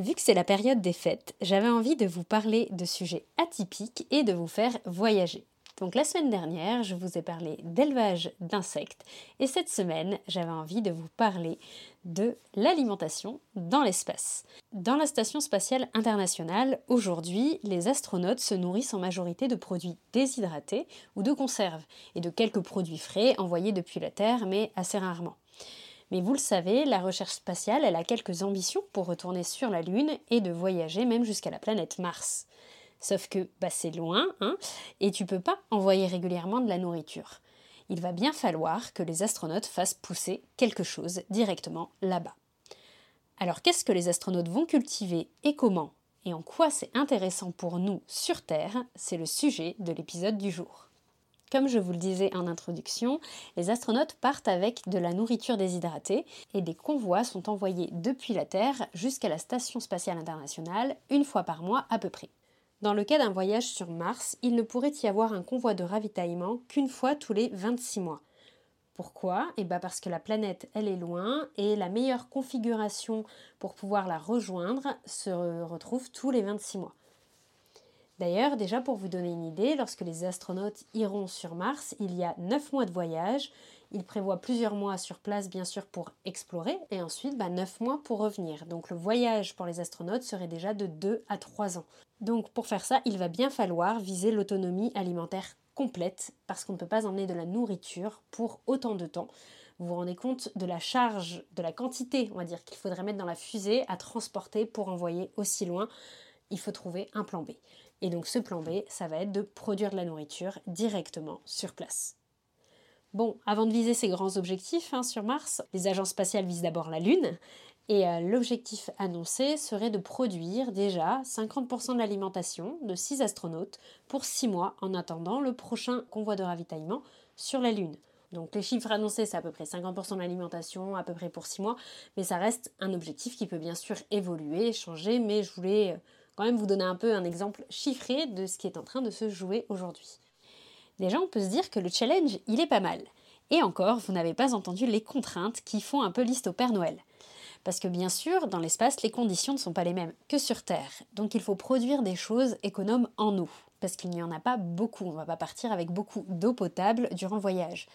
Vu que c'est la période des fêtes, j'avais envie de vous parler de sujets atypiques et de vous faire voyager. Donc la semaine dernière, je vous ai parlé d'élevage d'insectes et cette semaine, j'avais envie de vous parler de l'alimentation dans l'espace. Dans la Station spatiale internationale, aujourd'hui, les astronautes se nourrissent en majorité de produits déshydratés ou de conserves et de quelques produits frais envoyés depuis la Terre, mais assez rarement. Mais vous le savez, la recherche spatiale, a quelques ambitions pour retourner sur la Lune et de voyager même jusqu'à la planète Mars. Sauf que bah, c'est loin, hein, et tu peux pas envoyer régulièrement de la nourriture. Il va bien falloir que les astronautes fassent pousser quelque chose directement là-bas. Alors qu'est-ce que les astronautes vont cultiver et comment? Et en quoi c'est intéressant pour nous sur Terre? C'est le sujet de l'épisode du jour. Comme je vous le disais en introduction, les astronautes partent avec de la nourriture déshydratée et des convois sont envoyés depuis la Terre jusqu'à la Station spatiale internationale une fois par mois à peu près. Dans le cas d'un voyage sur Mars, il ne pourrait y avoir un convoi de ravitaillement qu'une fois tous les 26 mois. Pourquoi? Eh bien parce que la planète, elle est loin et la meilleure configuration pour pouvoir la rejoindre se retrouve tous les 26 mois. D'ailleurs, déjà pour vous donner une idée, lorsque les astronautes iront sur Mars, il y a 9 mois de voyage. Ils prévoient plusieurs mois sur place, bien sûr, pour explorer, et ensuite 9 bah, mois pour revenir. Donc le voyage pour les astronautes serait déjà de 2 à 3 ans. Donc pour faire ça, il va bien falloir viser l'autonomie alimentaire complète, parce qu'on ne peut pas emmener de la nourriture pour autant de temps. Vous vous rendez compte de la charge, de la quantité, on va dire, qu'il faudrait mettre dans la fusée à transporter pour envoyer aussi loin. Il faut trouver un plan B. Et donc ce plan B, ça va être de produire de la nourriture directement sur place. Bon, avant de viser ces grands objectifs hein, sur Mars, les agences spatiales visent d'abord la Lune. Et euh, l'objectif annoncé serait de produire déjà 50% de l'alimentation de 6 astronautes pour 6 mois en attendant le prochain convoi de ravitaillement sur la Lune. Donc les chiffres annoncés, c'est à peu près 50% de l'alimentation, à peu près pour 6 mois, mais ça reste un objectif qui peut bien sûr évoluer, changer, mais je voulais euh, quand même vous donner un peu un exemple chiffré de ce qui est en train de se jouer aujourd'hui. Déjà, on peut se dire que le challenge, il est pas mal. Et encore, vous n'avez pas entendu les contraintes qui font un peu liste au Père Noël. Parce que bien sûr, dans l'espace, les conditions ne sont pas les mêmes que sur Terre. Donc il faut produire des choses économes en eau. Parce qu'il n'y en a pas beaucoup. On ne va pas partir avec beaucoup d'eau potable durant le voyage.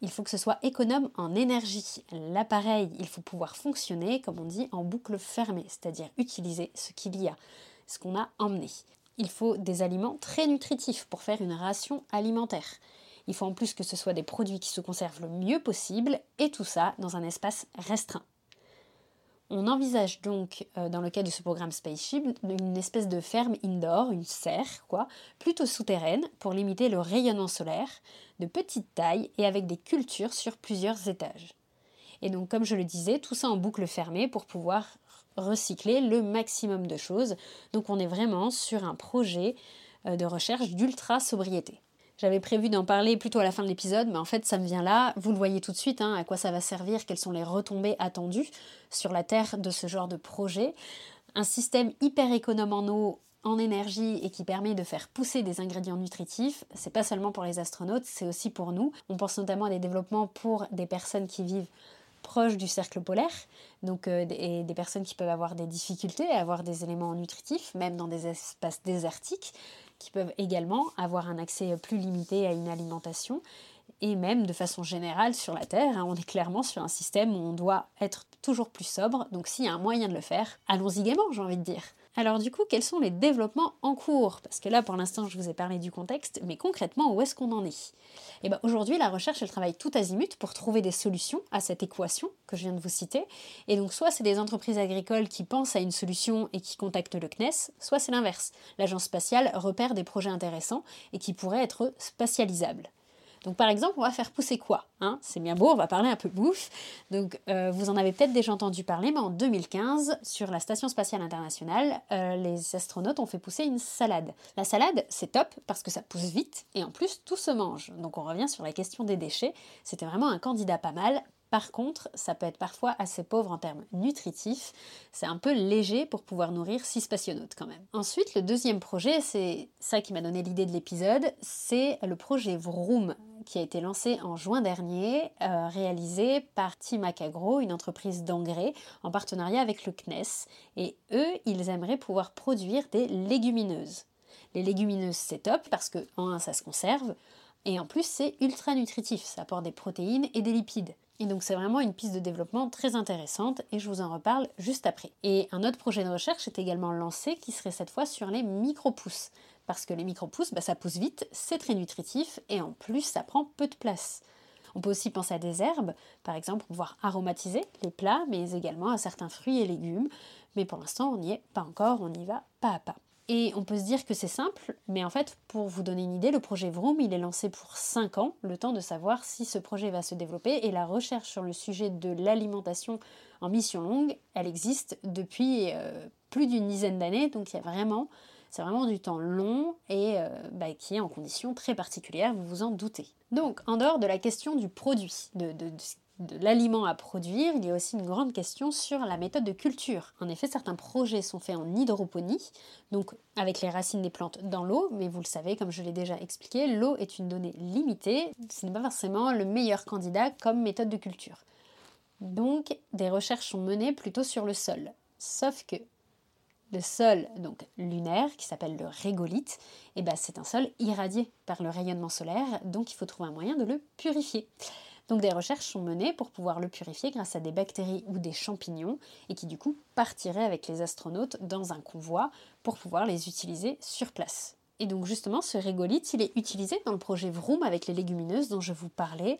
Il faut que ce soit économe en énergie. L'appareil, il faut pouvoir fonctionner, comme on dit, en boucle fermée, c'est-à-dire utiliser ce qu'il y a ce qu'on a emmené. Il faut des aliments très nutritifs pour faire une ration alimentaire. Il faut en plus que ce soit des produits qui se conservent le mieux possible et tout ça dans un espace restreint. On envisage donc, euh, dans le cas de ce programme Spaceship, une espèce de ferme indoor, une serre, quoi, plutôt souterraine pour limiter le rayonnement solaire, de petite taille et avec des cultures sur plusieurs étages. Et donc, comme je le disais, tout ça en boucle fermée pour pouvoir recycler le maximum de choses. Donc on est vraiment sur un projet euh, de recherche d'ultra sobriété. J'avais prévu d'en parler plutôt à la fin de l'épisode, mais en fait ça me vient là. Vous le voyez tout de suite, hein, à quoi ça va servir, quelles sont les retombées attendues sur la Terre de ce genre de projet. Un système hyper économe en eau, en énergie et qui permet de faire pousser des ingrédients nutritifs, c'est pas seulement pour les astronautes, c'est aussi pour nous. On pense notamment à des développements pour des personnes qui vivent proche du cercle polaire, donc euh, et des personnes qui peuvent avoir des difficultés à avoir des éléments nutritifs, même dans des espaces désertiques, qui peuvent également avoir un accès plus limité à une alimentation, et même de façon générale sur la Terre, hein, on est clairement sur un système où on doit être toujours plus sobre, donc s'il y a un moyen de le faire, allons-y gaiement, j'ai envie de dire. Alors du coup, quels sont les développements en cours? Parce que là, pour l'instant, je vous ai parlé du contexte, mais concrètement, où est-ce qu'on en est? Et eh bien aujourd'hui, la recherche, elle travaille tout azimut pour trouver des solutions à cette équation que je viens de vous citer. Et donc, soit c'est des entreprises agricoles qui pensent à une solution et qui contactent le CNES, soit c'est l'inverse. L'agence spatiale repère des projets intéressants et qui pourraient être spatialisables. Donc par exemple, on va faire pousser quoi hein? C'est bien beau, on va parler un peu bouffe. Donc euh, vous en avez peut-être déjà entendu parler, mais en 2015, sur la Station spatiale internationale, euh, les astronautes ont fait pousser une salade. La salade, c'est top parce que ça pousse vite et en plus tout se mange. Donc on revient sur la question des déchets. C'était vraiment un candidat pas mal. Par contre, ça peut être parfois assez pauvre en termes nutritifs. C'est un peu léger pour pouvoir nourrir six spationautes quand même. Ensuite, le deuxième projet, c'est ça qui m'a donné l'idée de l'épisode, c'est le projet Vroom qui a été lancé en juin dernier, euh, réalisé par Team Acagro, une entreprise d'engrais, en partenariat avec le CNES. Et eux, ils aimeraient pouvoir produire des légumineuses. Les légumineuses, c'est top parce que, en un, ça se conserve, et en plus, c'est ultra nutritif, ça apporte des protéines et des lipides. Et donc c'est vraiment une piste de développement très intéressante et je vous en reparle juste après. Et un autre projet de recherche est également lancé qui serait cette fois sur les micro-pousses. Parce que les micro-pousses, bah, ça pousse vite, c'est très nutritif et en plus ça prend peu de place. On peut aussi penser à des herbes, par exemple pour pouvoir aromatiser les plats, mais également à certains fruits et légumes. Mais pour l'instant, on n'y est pas encore, on y va pas à pas. Et on peut se dire que c'est simple, mais en fait, pour vous donner une idée, le projet Vroom, il est lancé pour 5 ans, le temps de savoir si ce projet va se développer. Et la recherche sur le sujet de l'alimentation en mission longue, elle existe depuis euh, plus d'une dizaine d'années, donc il y a vraiment, c'est vraiment du temps long et euh, bah, qui est en conditions très particulières, vous vous en doutez. Donc, en dehors de la question du produit, de, l'aliment à produire, il y a aussi une grande question sur la méthode de culture. En effet, certains projets sont faits en hydroponie, donc avec les racines des plantes dans l'eau, mais vous le savez, comme je l'ai déjà expliqué, l'eau est une donnée limitée, ce n'est pas forcément le meilleur candidat comme méthode de culture. Donc, des recherches sont menées plutôt sur le sol. Sauf que le sol donc lunaire, qui s'appelle le régolithe, eh ben, c'est un sol irradié par le rayonnement solaire, donc il faut trouver un moyen de le purifier. Donc des recherches sont menées pour pouvoir le purifier grâce à des bactéries ou des champignons et qui du coup partiraient avec les astronautes dans un convoi pour pouvoir les utiliser sur place. Et donc justement ce régolithe, il est utilisé dans le projet Vroom avec les légumineuses dont je vous parlais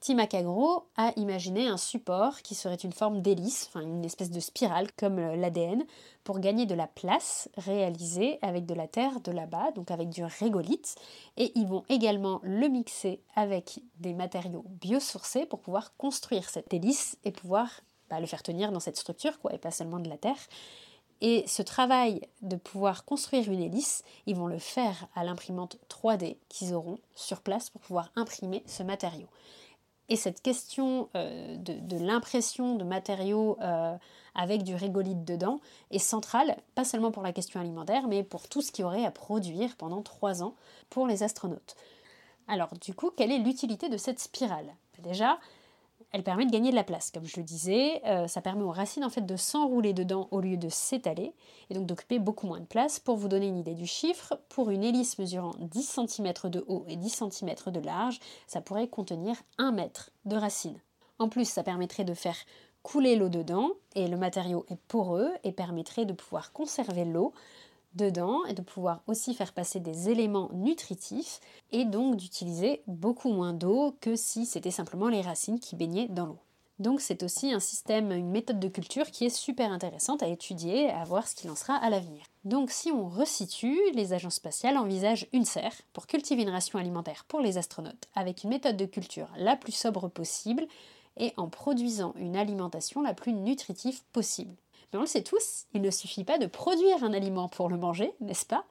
Timacagro a imaginé un support qui serait une forme d'hélice, enfin une espèce de spirale comme l'ADN, pour gagner de la place réalisée avec de la terre de là-bas, donc avec du régolithe. Et ils vont également le mixer avec des matériaux biosourcés pour pouvoir construire cette hélice et pouvoir bah, le faire tenir dans cette structure, quoi, et pas seulement de la terre. Et ce travail de pouvoir construire une hélice, ils vont le faire à l'imprimante 3D qu'ils auront sur place pour pouvoir imprimer ce matériau. Et cette question euh, de, l'impression de matériaux euh, avec du régolithe dedans est centrale, pas seulement pour la question alimentaire, mais pour tout ce qu'il y aurait à produire pendant trois ans pour les astronautes. Alors du coup, quelle est l'utilité de cette spirale? Déjà, elle permet de gagner de la place, comme je le disais. Euh, ça permet aux racines en fait de s'enrouler dedans au lieu de s'étaler et donc d'occuper beaucoup moins de place. Pour vous donner une idée du chiffre, pour une hélice mesurant 10 cm de haut et 10 cm de large, ça pourrait contenir 1 mètre de racines. En plus, ça permettrait de faire couler l'eau dedans et le matériau est poreux et permettrait de pouvoir conserver l'eau dedans et de pouvoir aussi faire passer des éléments nutritifs et donc d'utiliser beaucoup moins d'eau que si c'était simplement les racines qui baignaient dans l'eau. Donc c'est aussi un système, une méthode de culture qui est super intéressante à étudier, à voir ce qu'il en sera à l'avenir. Donc si on resitue, les agences spatiales envisagent une serre pour cultiver une ration alimentaire pour les astronautes avec une méthode de culture la plus sobre possible et en produisant une alimentation la plus nutritive possible. Mais on le sait tous, il ne suffit pas de produire un aliment pour le manger, n'est-ce pas?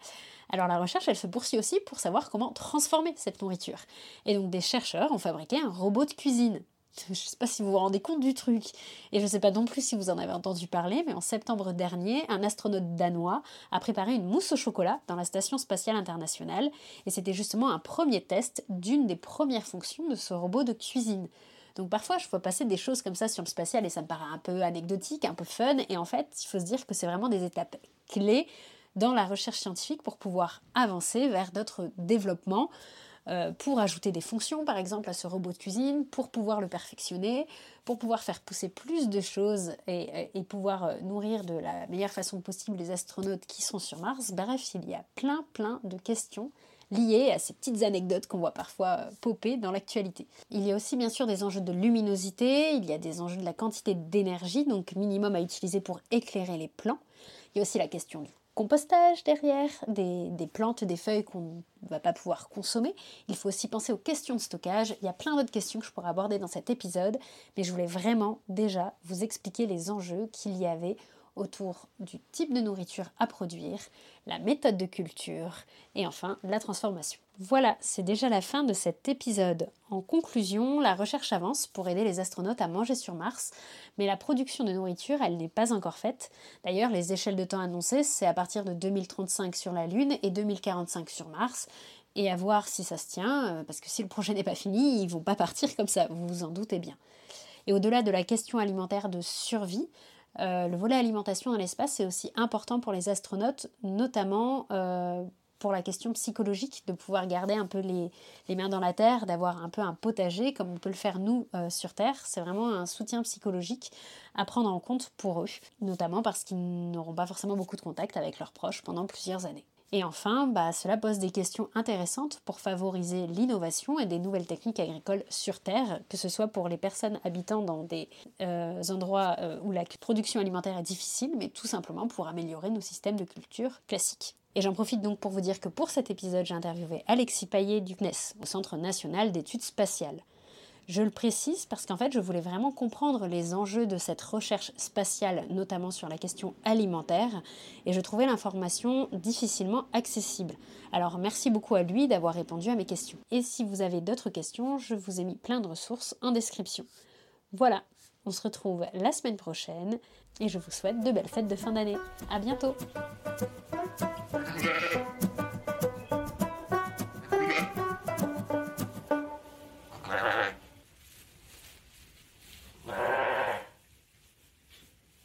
Alors la recherche, elle se poursuit aussi pour savoir comment transformer cette nourriture. Et donc des chercheurs ont fabriqué un robot de cuisine. Je ne sais pas si vous vous rendez compte du truc. Et je ne sais pas non plus si vous en avez entendu parler, mais en septembre dernier, un astronaute danois a préparé une mousse au chocolat dans la Station spatiale internationale. Et c'était justement un premier test d'une des premières fonctions de ce robot de cuisine. Donc parfois, je vois passer des choses comme ça sur le spatial et ça me paraît un peu anecdotique, un peu fun. Et en fait, il faut se dire que c'est vraiment des étapes clés dans la recherche scientifique pour pouvoir avancer vers d'autres développements, euh, pour ajouter des fonctions par exemple à ce robot de cuisine, pour pouvoir le perfectionner, pour pouvoir faire pousser plus de choses et, et pouvoir euh, nourrir de la meilleure façon possible les astronautes qui sont sur Mars. Bref, il y a plein plein de questions liées à ces petites anecdotes qu'on voit parfois euh, popper dans l'actualité. Il y a aussi bien sûr des enjeux de luminosité, il y a des enjeux de la quantité d'énergie, donc minimum à utiliser pour éclairer les plans. Il y a aussi la question du compostage derrière, des, des plantes, des feuilles qu'on ne va pas pouvoir consommer. Il faut aussi penser aux questions de stockage. Il y a plein d'autres questions que je pourrais aborder dans cet épisode, mais je voulais vraiment déjà vous expliquer les enjeux qu'il y avait autour du type de nourriture à produire, la méthode de culture et enfin la transformation. Voilà, c'est déjà la fin de cet épisode. En conclusion, la recherche avance pour aider les astronautes à manger sur Mars, mais la production de nourriture, elle n'est pas encore faite. D'ailleurs, les échelles de temps annoncées, c'est à partir de 2035 sur la Lune et 2045 sur Mars. Et à voir si ça se tient, euh, parce que si le projet n'est pas fini, ils vont pas partir comme ça, vous vous en doutez bien. Et au-delà de la question alimentaire de survie, euh, le volet alimentation dans l'espace est aussi important pour les astronautes, notamment euh, pour la question psychologique, de pouvoir garder un peu les, mains dans la terre, d'avoir un peu un potager comme on peut le faire nous euh, sur Terre. C'est vraiment un soutien psychologique à prendre en compte pour eux, notamment parce qu'ils n'auront pas forcément beaucoup de contact avec leurs proches pendant plusieurs années. Et enfin, bah, cela pose des questions intéressantes pour favoriser l'innovation et des nouvelles techniques agricoles sur Terre, que ce soit pour les personnes habitant dans des euh, endroits euh, où la production alimentaire est difficile, mais tout simplement pour améliorer nos systèmes de culture classiques. Et j'en profite donc pour vous dire que pour cet épisode, j'ai interviewé Alexis Payet du CNES, au Centre national d'études spatiales. Je le précise parce qu'en fait, je voulais vraiment comprendre les enjeux de cette recherche spatiale, notamment sur la question alimentaire, et je trouvais l'information difficilement accessible. Alors merci beaucoup à lui d'avoir répondu à mes questions. Et si vous avez d'autres questions, je vous ai mis plein de ressources en description. Voilà, on se retrouve la semaine prochaine, et je vous souhaite de belles fêtes de fin d'année. À bientôt